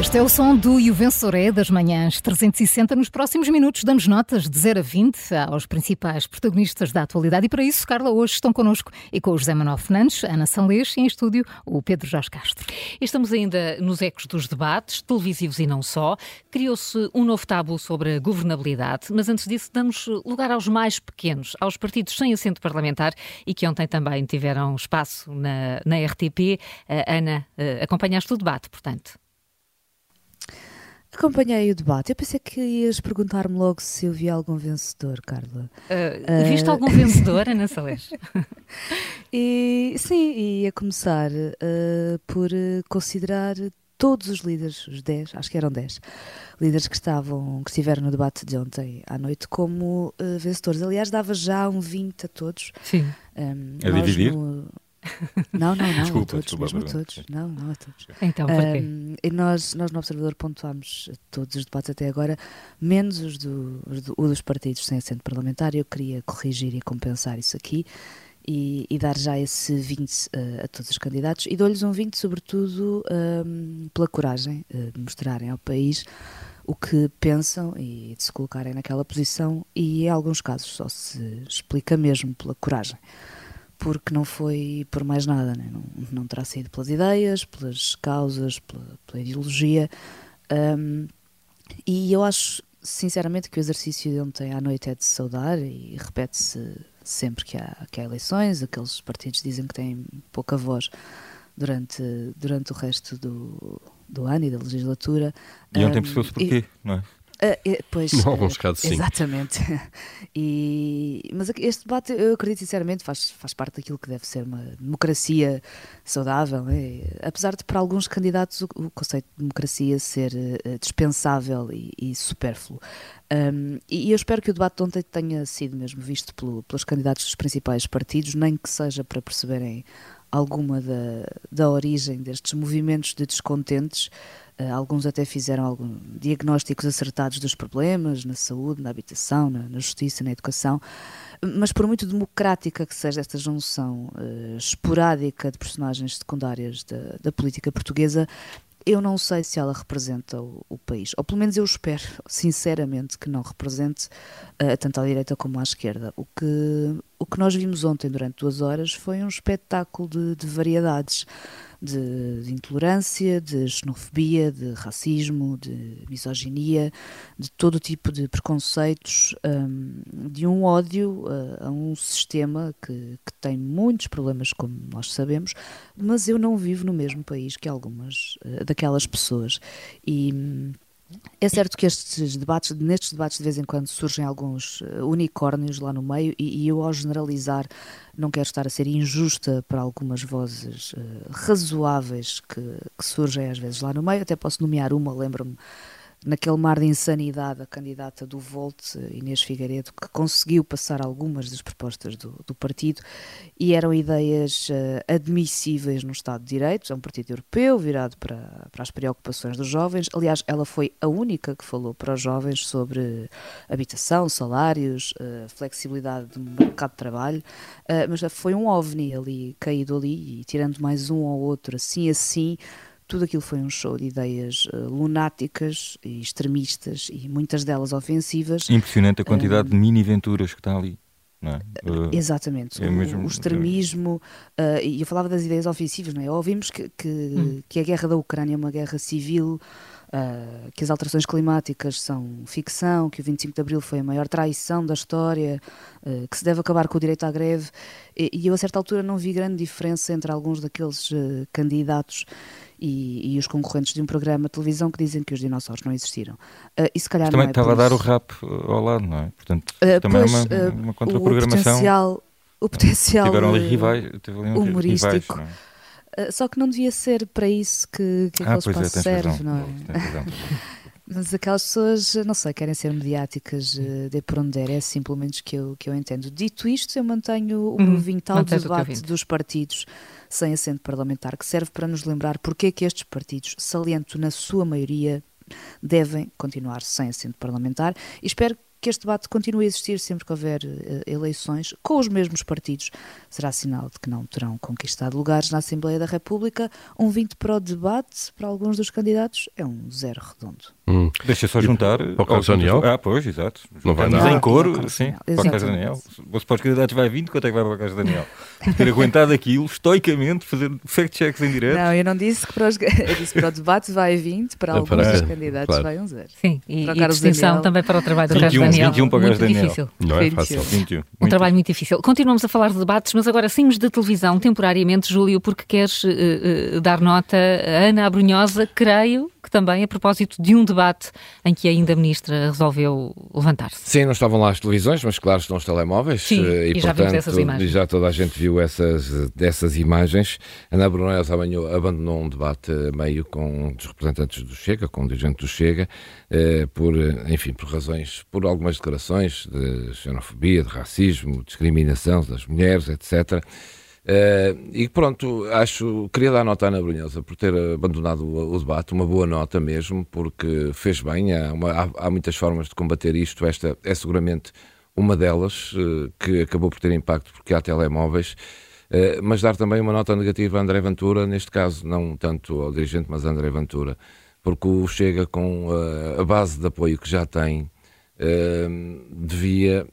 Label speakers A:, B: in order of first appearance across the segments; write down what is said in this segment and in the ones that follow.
A: Este é o som do E o é das manhãs 360. Nos próximos minutos damos notas de 0 a 20 aos principais protagonistas da atualidade e para isso, Carla, hoje estão connosco e com o José Manuel Fernandes, Ana Sanlês e em estúdio o Pedro Jorge Castro.
B: Estamos ainda nos ecos dos debates, televisivos e não só. Criou-se um novo tabu sobre a governabilidade, mas antes disso damos lugar aos mais pequenos, aos partidos sem assento parlamentar e que ontem também tiveram espaço na, na RTP. Ana, uh, acompanhaste o debate, portanto.
C: Acompanhei o debate. Eu pensei que ias perguntar-me logo se eu vi algum vencedor, Carla.
B: Uh, viste uh... algum vencedor, Ana Salés?
C: e, sim, ia começar uh, por considerar todos os líderes, os 10, acho que eram 10, líderes que estavam, que estiveram no debate de ontem à noite como vencedores. Aliás, dava já um 20 a todos.
B: Sim.
D: Um, a dividir? No,
C: não, não, não,
D: desculpa,
C: a todos,
D: desculpa,
C: mesmo a todos. Não, não a todos.
B: Então, porquê? Um,
C: e nós, nós no Observador pontuámos todos os debates até agora, menos os, do, os do, dos partidos sem assento parlamentar. Eu queria corrigir e compensar isso aqui e, e dar já esse 20 uh, a todos os candidatos e dou-lhes um 20, sobretudo, um, pela coragem uh, de mostrarem ao país o que pensam e de se colocarem naquela posição e, em alguns casos, só se explica mesmo pela coragem porque não foi por mais nada, né? não, não terá sido pelas ideias, pelas causas, pela, pela ideologia. Um, e eu acho, sinceramente, que o exercício de ontem à noite é de saudar e repete-se sempre que há, que há eleições. Aqueles partidos dizem que têm pouca voz durante, durante o resto do, do ano e da legislatura.
D: E ontem um, percebeu-se porquê, não é?
C: Uh, pois,
D: em alguns uh, casos, sim.
C: Exatamente. E, mas este debate, eu acredito sinceramente, faz, faz parte daquilo que deve ser uma democracia saudável. É? Apesar de, para alguns candidatos, o, o conceito de democracia ser uh, dispensável e, e supérfluo. Um, e eu espero que o debate de ontem tenha sido mesmo visto pelo, pelos candidatos dos principais partidos, nem que seja para perceberem alguma da, da origem destes movimentos de descontentes. Uh, alguns até fizeram algum, diagnósticos acertados dos problemas na saúde, na habitação, na, na, justiça, na educação. Mas por muito democrática que seja esta junção uh, esporádica de personagens secundárias da, da política portuguesa, eu não sei se ela representa o, o, país, ou pelo menos eu espero, sinceramente, que não represente uh, tanto à direita como à esquerda. O que, o que nós vimos ontem durante duas horas foi um espetáculo de, de variedades de, de, intolerância, de xenofobia, de racismo, de misoginia, de todo tipo de preconceitos, um, de um ódio a, a um sistema que, que, tem muitos problemas, como nós sabemos, mas eu não vivo no mesmo país que algumas uh, daquelas pessoas. E. É certo que estes debates, nestes debates de vez em quando surgem alguns uh, unicórnios lá no meio e, e, eu ao generalizar não quero estar a ser injusta para algumas vozes uh, razoáveis que, que, surgem às vezes lá no meio, até posso nomear uma, lembro-me naquele mar de insanidade, a candidata do Volt, Inês Figueiredo, que conseguiu passar algumas das propostas do, do partido e eram ideias uh, admissíveis no Estado de Direito. É um partido europeu virado para, para as preocupações dos jovens. Aliás, ela foi a única que falou para os jovens sobre habitação, salários, uh, flexibilidade do mercado de trabalho, uh, mas foi um ovni ali, caído ali, e tirando mais um ou outro, assim assim tudo aquilo foi um show de ideias uh, lunáticas e extremistas e muitas delas ofensivas.
D: Impressionante a quantidade uh, de mini-aventuras que está ali. É?
C: Uh, Exatamente, é o, mesmo, o, extremismo, uh, e eu falava das ideias ofensivas, não é? Ouvimos que, que, hum. que, a guerra da Ucrânia é uma guerra civil, uh, que as alterações climáticas são ficção, que o 25 de Abril foi a maior traição da história, que se deve acabar com o direito à greve, e, e, eu a certa altura não vi grande diferença entre alguns daqueles candidatos e, e, os concorrentes de um programa de televisão que dizem que os dinossauros não existiram. Uh, e se calhar
D: Mas também
C: é
D: estava a dar o rap uh, ao lado, não é? Portanto, uh, também pois, é uma, uma contraprogramação.
C: O potencial, o potencial
D: Tiveram ali rivais, ali
C: humorístico.
D: Rivais,
C: é? só que não devia ser para isso que, que
D: ah,
C: aquele espaço
D: é,
C: serve,
D: razão,
C: não é? Mas aquelas pessoas, não sei, querem ser mediáticas de por onde der, é assim pelo menos que eu, que eu entendo. Dito isto, eu mantenho o meu uhum. vintal debate dos partidos sem assento parlamentar, que serve para nos lembrar porque é que estes partidos, saliento na sua maioria, devem continuar sem assento parlamentar e espero que este debate continue a existir sempre que houver uh, eleições com os mesmos partidos. Será sinal de que não terão conquistado lugares na Assembleia da República. Um 20 para o debate, para alguns dos candidatos, é um zero redondo.
D: Hum. Deixa só juntar.
E: Para o Carlos Daniel?
D: Ah, pois, exato.
E: Não vai
D: dar. em coro, sim, para o Carlos Daniel. Se para os candidatos vai 20, quanto é que vai para o Carlos Daniel? Ter aguentado aquilo, estoicamente, fazer fact-checks em direto.
C: Não, eu não disse que para, os, eu disse para o debate vai 20, para alguns para, candidatos claro. vai um zero.
B: Sim, e, para o e distinção Daniel. também para o trabalho do Carlos
D: Daniel. 21 para o Carlos Daniel.
B: Difícil.
E: Não é fácil.
D: 21.
B: Um trabalho muito difícil. Continuamos a falar de debates, mas agora saímos da televisão temporariamente, Júlio, porque queres uh, uh, dar nota a Ana Abrunhosa, creio, que também a propósito de um debate em que ainda a Ministra resolveu levantar-se.
F: Sim, não estavam lá as televisões, mas claro, estão os telemóveis.
B: Sim,
F: eh,
B: e, e já
F: portanto,
B: essas imagens.
F: já toda a gente viu essas, essas imagens. Ana Brunel abandonou um debate meio com os representantes do Chega, com o dirigente do Chega, eh, por, enfim, por razões, por algumas declarações de xenofobia, de racismo, discriminação das mulheres, etc., Uh, e pronto, acho, queria dar nota à Ana Brunhosa por ter abandonado o, debate, uma boa nota mesmo, porque fez bem, há, uma, há, há, muitas formas de combater isto, esta é seguramente uma delas, uh, que acabou por ter impacto porque há telemóveis, uh, mas dar também uma nota negativa a André Ventura, neste caso não tanto ao dirigente, mas a André Ventura, porque o Chega com a base de apoio que já tem, devia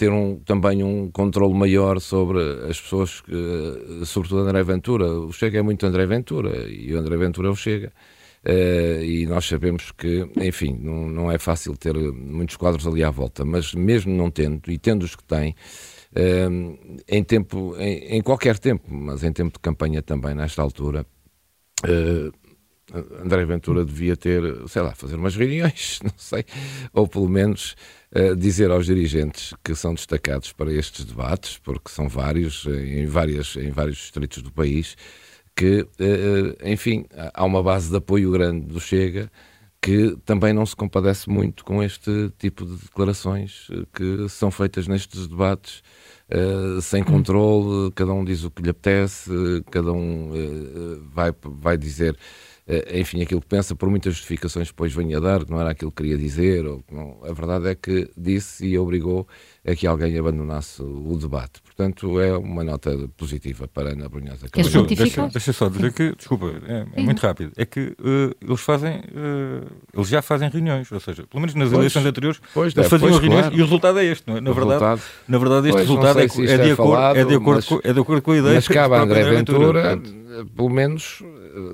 F: ter um, também um controle maior sobre as pessoas, uh, sobretudo André Ventura. O Chega é muito André Ventura e o André Ventura é o Chega. Eh, e nós sabemos que, enfim, não, não é fácil ter muitos quadros ali à volta, mas mesmo não tendo, e tendo os que tem, em tempo, em, em, qualquer tempo, mas em tempo de campanha também, nesta altura, André Ventura devia ter, sei lá, fazer umas reuniões, não sei, ou pelo menos uh, dizer aos dirigentes que são destacados para estes debates, porque são vários, em, várias, em vários distritos do país, que, uh, enfim, há uma base de apoio grande do Chega que também não se compadece muito com este tipo de declarações que são feitas nestes debates. Uh, sem controle, cada um diz o que lhe apetece, cada um vai, vai dizer eh, enfim, aquilo que pensa, por muitas justificações que depois venha a dar, que não era aquilo que queria dizer, ou, não, a verdade é que disse e obrigou a que alguém abandonasse o debate. Portanto, é uma nota positiva para Ana Brunhosa.
B: Deixa,
D: deixa, deixa só dizer que, desculpa, é, é muito rápido, é que uh, eles fazem, uh, eles já fazem reuniões, ou seja, pelo menos nas pois, eleições anteriores,
F: pois,
D: eles faziam
F: pois,
D: reuniões
F: claro.
D: e o resultado é este, não é? Na verdade,
F: resultado,
D: na verdade este resultado é, é, de é, acordo, falado, é, de acordo mas, com, é de acordo com a ideia.
F: Mas cabe a André Ventura, Ventura pelo menos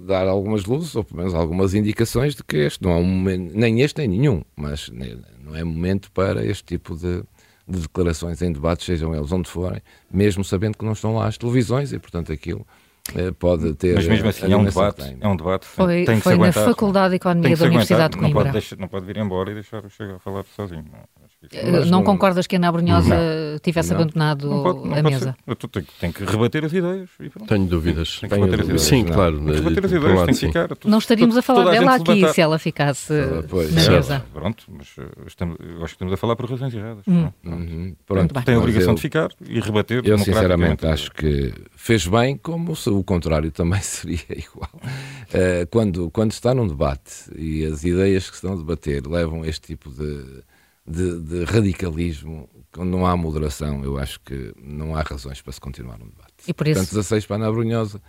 F: dar algumas luzes, ou pelo menos algumas indicações de que este não é um momento, nem este nem nenhum, mas não é momento para este tipo de, de declarações em debates, sejam eles onde forem, mesmo sabendo que não estão lá as televisões e, portanto, aquilo eh, pode ter.
D: Mas mesmo assim é um debate. É um debate.
B: Foi,
D: tem que
B: foi
D: na
B: Faculdade de Economia da Universidade de Coimbra.
D: Não pode, deixar, não pode vir embora e deixar o Chega a falar sozinho.
B: Não, não, concordas que a Ana Brunhosa não, tivesse não, abandonado não pode, a mesa?
D: Tu tem, tem, que rebater as ideias.
E: Tenho dúvidas.
D: Tem que rebater as ideias.
E: Sim, claro.
D: Tem que rebater as ideias, tem que ficar.
B: Não estaríamos a falar dela aqui se ela ficasse ah, pois, na mesa.
D: Pronto, mas eh, estamos, eu acho que estamos a falar por razões erradas.
F: Hum. Uhum,
D: pronto, tem a obrigação eu, de ficar e rebater.
F: Eu sinceramente acho que fez bem, como se o contrário também seria igual. Uh, quando, quando está num debate e as ideias que se estão a debater levam este tipo de de, de, radicalismo, quando não há moderação, eu acho que não há razões para se continuar um debate.
B: E por isso...
F: Portanto, 16 para Ana Brunhosa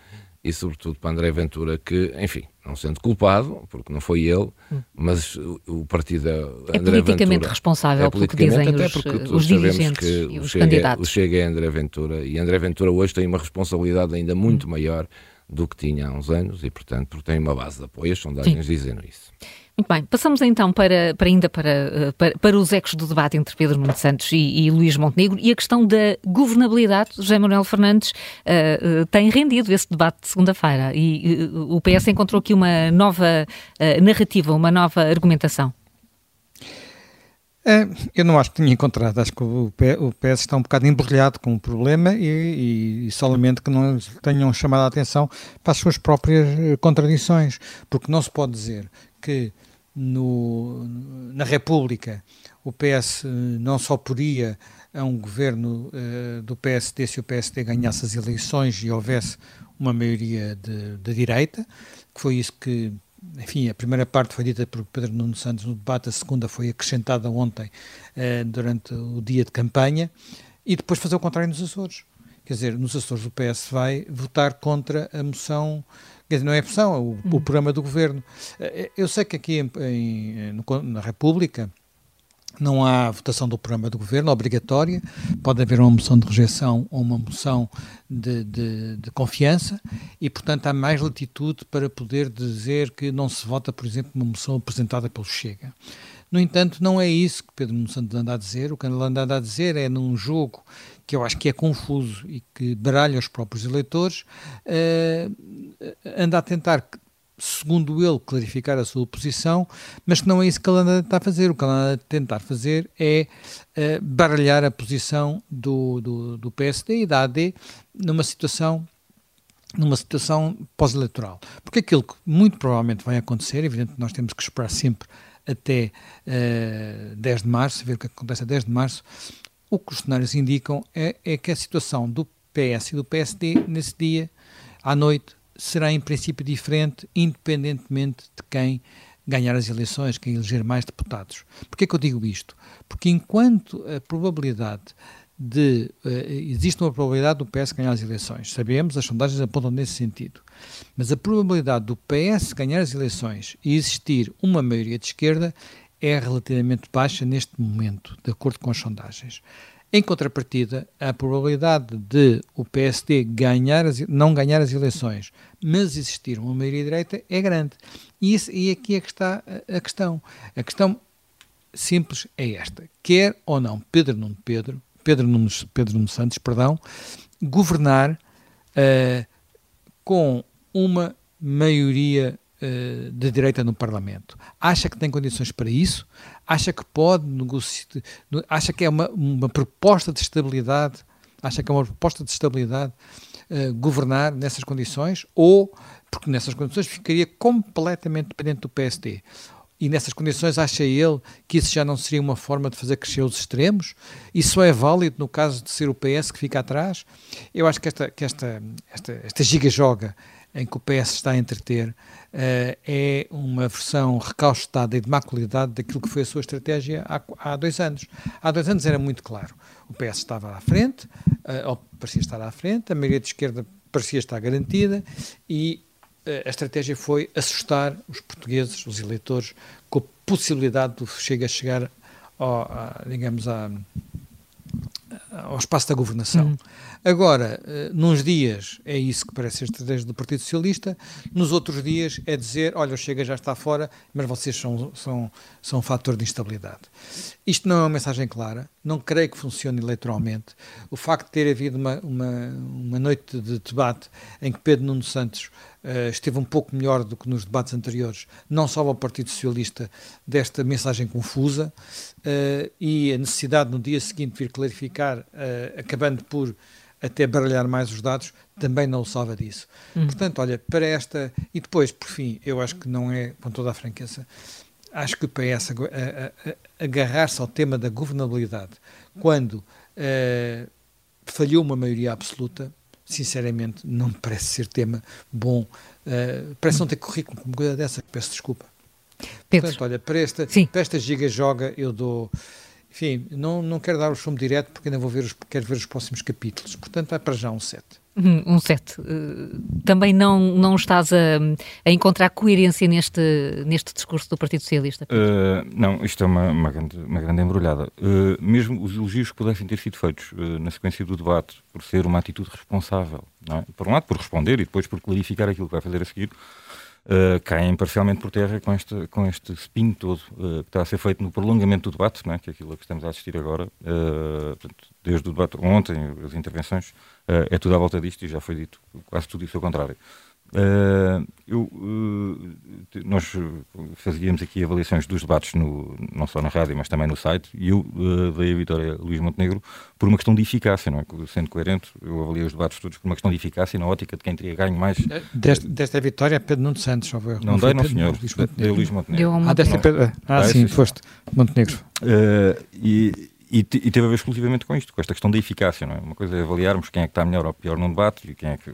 F: e, sobretudo, para André Ventura, que, enfim, não sendo culpado, porque não foi ele, hum. mas o, o partido é
B: André politicamente Ventura, responsável é pelo que dizem
F: até
B: os,
F: porque
B: os dirigentes que e os
F: Chega,
B: candidatos.
F: O Chega é André Ventura e André Ventura hoje tem uma responsabilidade ainda muito hum. maior do que tinha há uns anos e, portanto, porque tem uma base de apoio, as sondagens Sim. dizem isso.
B: Muito bem, passamos então para, para ainda para, eh, para, para, os ecos do debate entre Pedro Nuno Santos e, e Luís Montenegro e a questão da governabilidade. José Manuel Fernandes uh, uh, tem rendido esse debate de segunda-feira e uh, o PS encontrou aqui uma nova narrativa, uma nova argumentação.
G: Eu não acho que tenha encontrado, acho que o PS está um bocado embrulhado com o problema e, e, solamente que não tenham chamado a atenção para as suas próprias contradições, porque não se pode dizer que no, na República o PS eh, não só podia a um governo uh, do PSD se o PSD ganhasse as eleições e houvesse uma maioria de, de direita, que foi isso que enfim, a primeira parte foi dita por Pedro Nuno Santos no debate, a segunda foi acrescentada ontem uh, durante o dia de campanha, e depois fazer o contrário nos Açores. Quer dizer, nos Açores o PS vai votar contra a moção, quer dizer, não é a moção, é o, o uhum. programa do governo. Uh, eu sei que aqui em, em, no, na República não há votação do programa do governo obrigatória, pode haver uma moção de rejeição ou uma moção de, de, de, confiança e, portanto, há mais latitude para poder dizer que não se vota, por exemplo, uma moção apresentada pelo Chega. No entanto, não é isso que Pedro Santos anda a dizer. O que ele anda a dizer é num jogo que eu acho que é confuso e que baralha os próprios eleitores, uh, anda a tentar segundo ele, clarificar a sua posição, mas que não é isso que ele anda a tentar fazer. O que ele anda a tentar fazer é uh, baralhar a posição do, do, do, PSD e da AD numa situação numa situação pós-eleitoral. Porque aquilo que muito provavelmente vai acontecer, evidente nós temos que esperar sempre até uh, eh, 10 de março, ver o que acontece a 10 de março, o que os cenários indicam é, é que a situação do PS e do PSD nesse dia, à noite, será em princípio diferente, independentemente de quem ganhar as eleições, quem eleger mais deputados. Porquê que eu digo isto? Porque enquanto a probabilidade de. Uh, existe uma probabilidade do PS ganhar as eleições, sabemos, as sondagens apontam nesse sentido. Mas a probabilidade do PS ganhar as eleições e existir uma maioria de esquerda é relativamente baixa neste momento, de acordo com as sondagens. Em contrapartida, a probabilidade de o PSD ganhar as, não ganhar as eleições, mas existir uma maioria direita, é grande. E, isso, e aqui é que está a, questão. A questão simples é esta: quer ou não Pedro Nuno Pedro, Pedro Nuno, Pedro Nuno Santos, perdão, governar uh, com uma maioria de direita no Parlamento. Acha que tem condições para isso? acha que pode negociar, acha que é uma, uma proposta de estabilidade, acha que é uma proposta de estabilidade uh, governar nessas condições, ou, porque nessas condições ficaria completamente dependente do PSD. E nessas condições acha ele que isso já não seria uma forma de fazer crescer os extremos? Isso é válido no caso de ser o PS que fica atrás? Eu acho que esta, que esta, esta, esta giga-joga em que o PS está a entreter uh, é uma versão recaustada e de má qualidade daquilo que foi a sua estratégia há, há dois anos. Há dois anos era muito claro. O PS estava à frente, uh, ou parecia estar à frente, a maioria de esquerda parecia estar garantida e uh, a estratégia foi assustar os portugueses, os eleitores, com a possibilidade de Chega chegar, ao, a, digamos, a ao espaço da governação. Uhum. Agora, uh, nos dias é isso que parece a estratégia do Partido Socialista, nos outros dias é dizer, olha, o Chega já está fora, mas vocês são, são, são um fator de instabilidade. Isto não é uma mensagem clara, não creio que funcione eleitoralmente. O facto de ter havido uma, uma, uma noite de debate em que Pedro Nuno Santos uh, esteve um pouco melhor do que nos debates anteriores, não só ao Partido Socialista desta mensagem confusa, uh, e a necessidade no dia seguinte vir clarificar, uh, acabando por até baralhar mais os dados, também não o salva disso. Hum. Portanto, olha, para esta. E depois, por fim, eu acho que não é, com toda a franqueza, acho que o PS agarrar-se ao tema da governabilidade quando uh, falhou uma maioria absoluta, sinceramente, não me parece ser tema bom. Uh, parece não ter currículo com uma coisa dessa, peço desculpa.
A: Pedro.
G: Portanto, olha, para esta, para esta giga-joga eu dou enfim, não, não quero dar o chumbo direto porque ainda vou ver os, quero ver os próximos capítulos. Portanto, vai para já um 7.
B: Uhum, um 7. Uh, também não, não estás a, a, encontrar coerência neste, neste discurso do Partido Socialista?
D: Uh, não, isto é uma, uma, grande, uma grande embrulhada. Uh, mesmo os elogios que pudessem ter sido feitos na sequência do debate, por ser uma atitude responsável, é? por um lado por responder e depois por clarificar aquilo que vai fazer a seguir, uh, caem parcialmente por terra com este, com este spin todo uh, que está a ser feito no prolongamento do debate, é? que é aquilo a que estamos a assistir agora, uh, portanto, desde o debate ontem, as intervenções, é tudo à volta disto e já foi dito quase tudo isso ao contrário. Uh, eu, uh, nós fazíamos aqui avaliações dos debates, no, não só na rádio, mas também no site, e eu uh, dei a vitória a Luís Montenegro por uma questão de eficácia, não é? Sendo coerente, eu avaliei os debates todos por uma questão de eficácia, na ótica de quem teria ganho mais.
G: Deste, desta vitória, Pedro Nuno Santos, só
D: Não, não dei, não, senhor. Dei Luís Montenegro.
G: Ah, desta Pedro, ah, ah, sim, sim, foste Montenegro.
D: e, e, e, teve a ver exclusivamente com isto, com esta questão da eficácia, não é? Uma coisa é avaliarmos quem é que está melhor ou pior num debate e quem é que.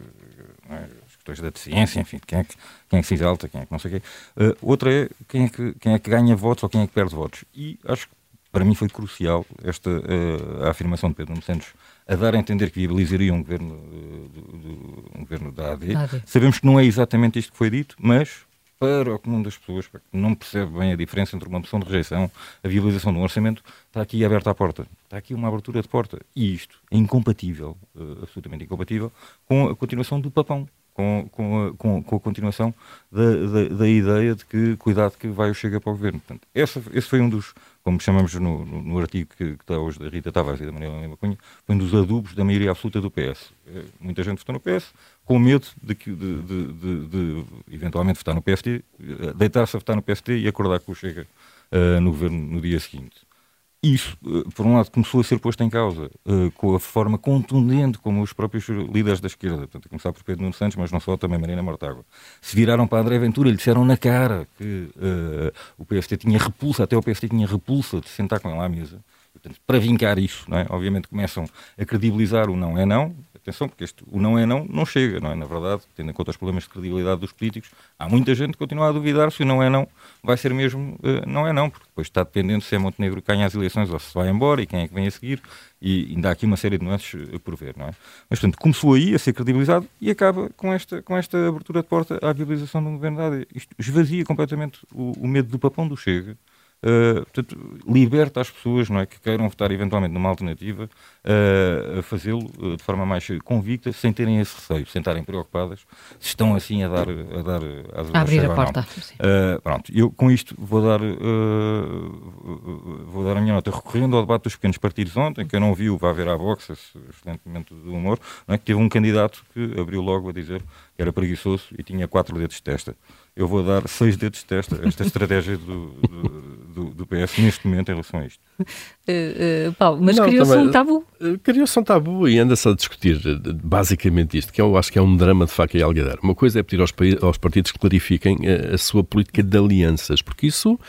D: É? Questões da deficiência, enfim, quem é que, quem é que se exalta, quem é que não sei o quê. Uh, outra é quem, é que quem é que ganha votos ou quem é que perde votos. E acho que para mim foi crucial esta uh, a afirmação de Pedro Santos a dar a entender que viabilizaria um governo, uh, do, do, um governo da AD. AD. Sabemos que não é exatamente isto que foi dito, mas para o comum das pessoas, que não percebe bem a diferença entre uma moção de rejeição, a viabilização de um orçamento, está aqui aberta a porta. Está aqui uma abertura de porta. E isto é incompatível, uh, absolutamente incompatível, com a continuação do papão. Com, com, a, com, com a continuação da, da, da, ideia de que cuidado que vai o Chega para o governo. Portanto, essa, esse foi um dos, como chamamos no, no, no artigo que, que, está hoje da Rita Tavares e da Maria Helena Cunha, foi um dos adubos da maioria absoluta do PS. Eh, muita gente votou no PS, com medo de, de, de, de eventualmente votar no PSD, eh, deitar-se a votar no PSD e acordar que o Chega uh, no governo no dia seguinte. Isso, uh, por um lado, começou a ser posto em causa uh, com a forma contundente como os próprios líderes da esquerda, portanto, a começar por Pedro Nuno Santos, mas não só, também Marina Mortágua, se viraram para André Ventura e lhe disseram na cara que o PSD tinha repulsa, até o PSD tinha repulsa de sentar com ele à mesa. Portanto, para vincar isso, é? obviamente começam a credibilizar o não é não, atenção, porque este, o não é não não chega, não é? Na verdade, tendo em conta os problemas de credibilidade dos políticos, há muita gente que continua a duvidar se o não é não vai ser mesmo uh, não é não, porque depois está dependendo se é Montenegro ganha as eleições ou se vai embora e quem é que vem a seguir, e ainda há aqui uma série de nuances uh, por ver, não é? Mas, portanto, começou aí a ser credibilizado e acaba com esta, com esta abertura de porta à viabilização de um governo AD. Isto esvazia completamente o, o medo do papão do Chega, Uh, portanto, liberta as pessoas não é, que queiram votar eventualmente numa alternativa uh, a fazê-lo uh, de forma mais convicta, sem terem esse receio, sem estarem preocupadas, se estão assim a dar, a dar
B: a abrir a porta.
D: pronto, eu com isto vou dar, vou dar a minha nota, recorrendo ao debate dos pequenos partidos ontem, que eu não viu, vai haver à Vox, esse excelente momento do humor, não é, que teve um candidato que abriu logo a dizer que era preguiçoso e tinha quatro dedos de testa eu vou dar seis dedos de testa esta estratégia do, do, do, PS neste momento em relação a isto.
B: Uh, uh, Paulo, mas criou-se um tabu?
E: Uh, criou-se um tabu e anda-se a discutir basicamente isto, que eu acho que é um drama de faca e algadar. Uma coisa é pedir aos, aos partidos que clarifiquem a, a, sua política de alianças, porque isso,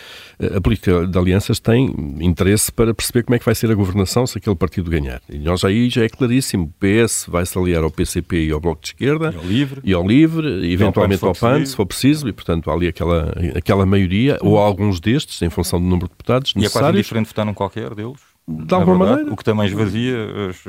E: a política de alianças tem interesse para perceber como é que vai ser a governação se aquele partido ganhar. E nós aí já é claríssimo, o PS vai se aliar ao PCP e ao Bloco de Esquerda
D: e ao Livre,
E: e ao livre eventualmente ao PAN, se for preciso, portanto há ali aquela, aquela maioria, ou alguns destes, em função do número de deputados
D: e é quase diferente votar num qualquer deles?
E: De alguma verdade, maneira.
D: O que também esvazia as,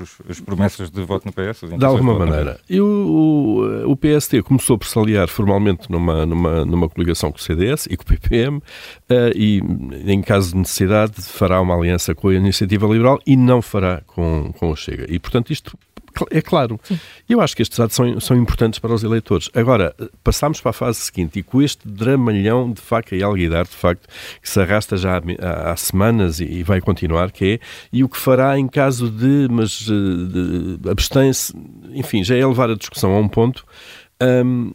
D: as, as, promessas de voto no PS.
E: De alguma maneira. E o, o, PST começou por se aliar formalmente numa, numa, numa coligação com o CDS e com o PPM uh, eh, e, em caso de necessidade, fará uma aliança com a Iniciativa Liberal e não fará com, com o Chega. E, portanto, isto é claro. Sim. Eu acho que estes dados são, são importantes para os eleitores. Agora, passamos para a fase seguinte e com este dramalhão de faca e alguidar, de facto, que se arrasta já há, há semanas e, e, vai continuar, que é, e o que fará em caso de, mas eh, abstém-se, enfim, já é levar a discussão a um ponto. Um,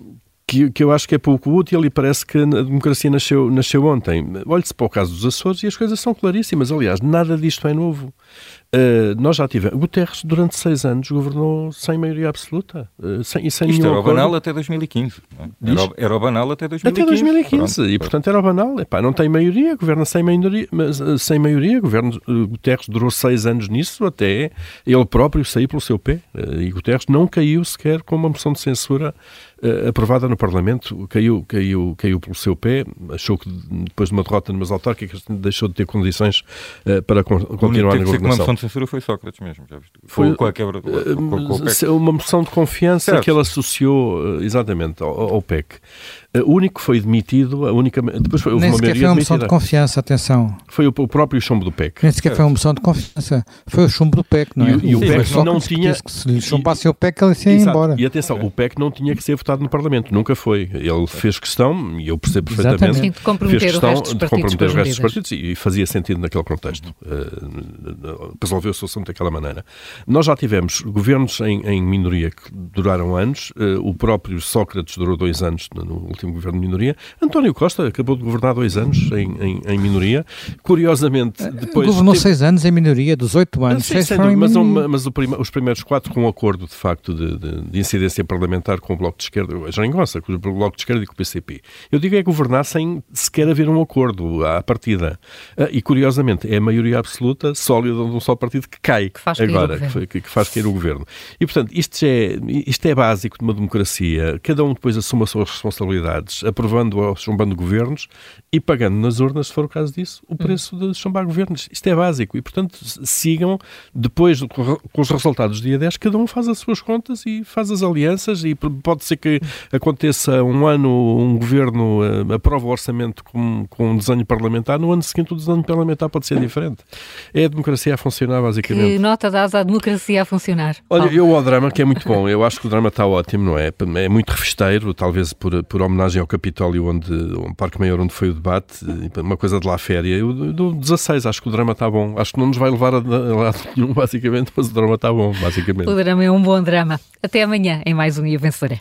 E: que, que, eu acho que é pouco útil e parece que a democracia nasceu, nasceu ontem. Olhe-se para o caso dos Açores e as coisas são claríssimas. Aliás, nada disto é novo. Uh, nós já tivemos. Guterres, durante seis anos, governou sem maioria absoluta. Uh, sem, e sem
D: Isto era o banal até 2015. É? Era, o, era o banal até 2015.
E: Até 2015. Pronto. E, portanto, era o banal. Epá, não tem maioria, governa sem maioria. Mas, uh, sem maioria governo, Guterres durou seis anos nisso, até ele próprio sair pelo seu pé. e Guterres não caiu sequer com uma moção de censura aprovada no Parlamento. Caiu, caiu, caiu pelo seu pé. Achou que depois de uma derrota numas autárquicas deixou de ter condições para continuar na governação
D: censura foi Sócrates mesmo, já viste? Foi com a quebra. Com, com,
E: com uma moção de confiança certo. que ele associou eh, exatamente ao, ao PEC. O único que foi demitido, a única. Depois foi,
G: Nem sequer foi uma moção de confiança, atenção.
E: Foi o, o próprio chumbo do PEC.
G: Nem sequer foi uma moção de confiança. Foi o chumbo do PEC, não é?
E: E, e o, PEC não tinha.
G: Que se lhe chumbasse o PEC, ele ia embora.
E: E atenção, o PEC não tinha que ser votado no Parlamento, nunca foi. Ele fez questão, e eu percebo perfeitamente. Sim,
B: de comprometer fez questão de comprometer o resto dos partidos
E: e fazia sentido naquele contexto. Uh, resolveu-se o assunto daquela maneira. Nós já tivemos governos em, em minoria que duraram anos, uh, o próprio Sócrates durou dois anos no último último governo de minoria. António Costa acabou de governar dois anos em, em, em minoria. Curiosamente, eh, depois.
G: Governou teve... seis anos em minoria, 18 anos.
E: Sim,
G: seis
E: mas, mas, mas prima, os primeiros quatro com um acordo, de facto, de, de, de, incidência parlamentar com o Bloco de Esquerda, a Jeringonça, com o Bloco de Esquerda e com o PCP. Eu digo é governar sem sequer haver um acordo à partida. Ah, e, curiosamente, é a maioria absoluta, sólida de um só partido que cai
B: que faz
E: agora, que, que, faz cair o governo. E, portanto, isto é, isto é básico de uma democracia. Cada um depois assume as suas responsabilidades, aprovando ou chumbando governos e pagando nas urnas, se for o caso disso, o preço de chumbar governos. Isto é básico. E, portanto, sigam, depois, com os resultados do dia 10, cada um faz as suas contas e faz as alianças e pode ser que aconteça um ano um governo uh, aprova o orçamento com, com um desenho parlamentar, no ano seguinte o desenho parlamentar pode ser diferente. É a democracia a funcionar, basicamente.
B: Que nota dás à democracia a funcionar?
E: Olha, eu ao drama, que é muito bom, eu acho que o drama está ótimo, não é? É muito revesteiro, talvez por, por homenagem ao Capitólio, onde, o Parque Maior, onde foi o debate, uma coisa de lá féria. Eu dou 16, acho que o drama está bom. Acho que não nos vai levar a lado nenhum, basicamente, mas o drama está bom, basicamente.
B: O drama é um bom drama. Até amanhã em mais um Ia Vencedora.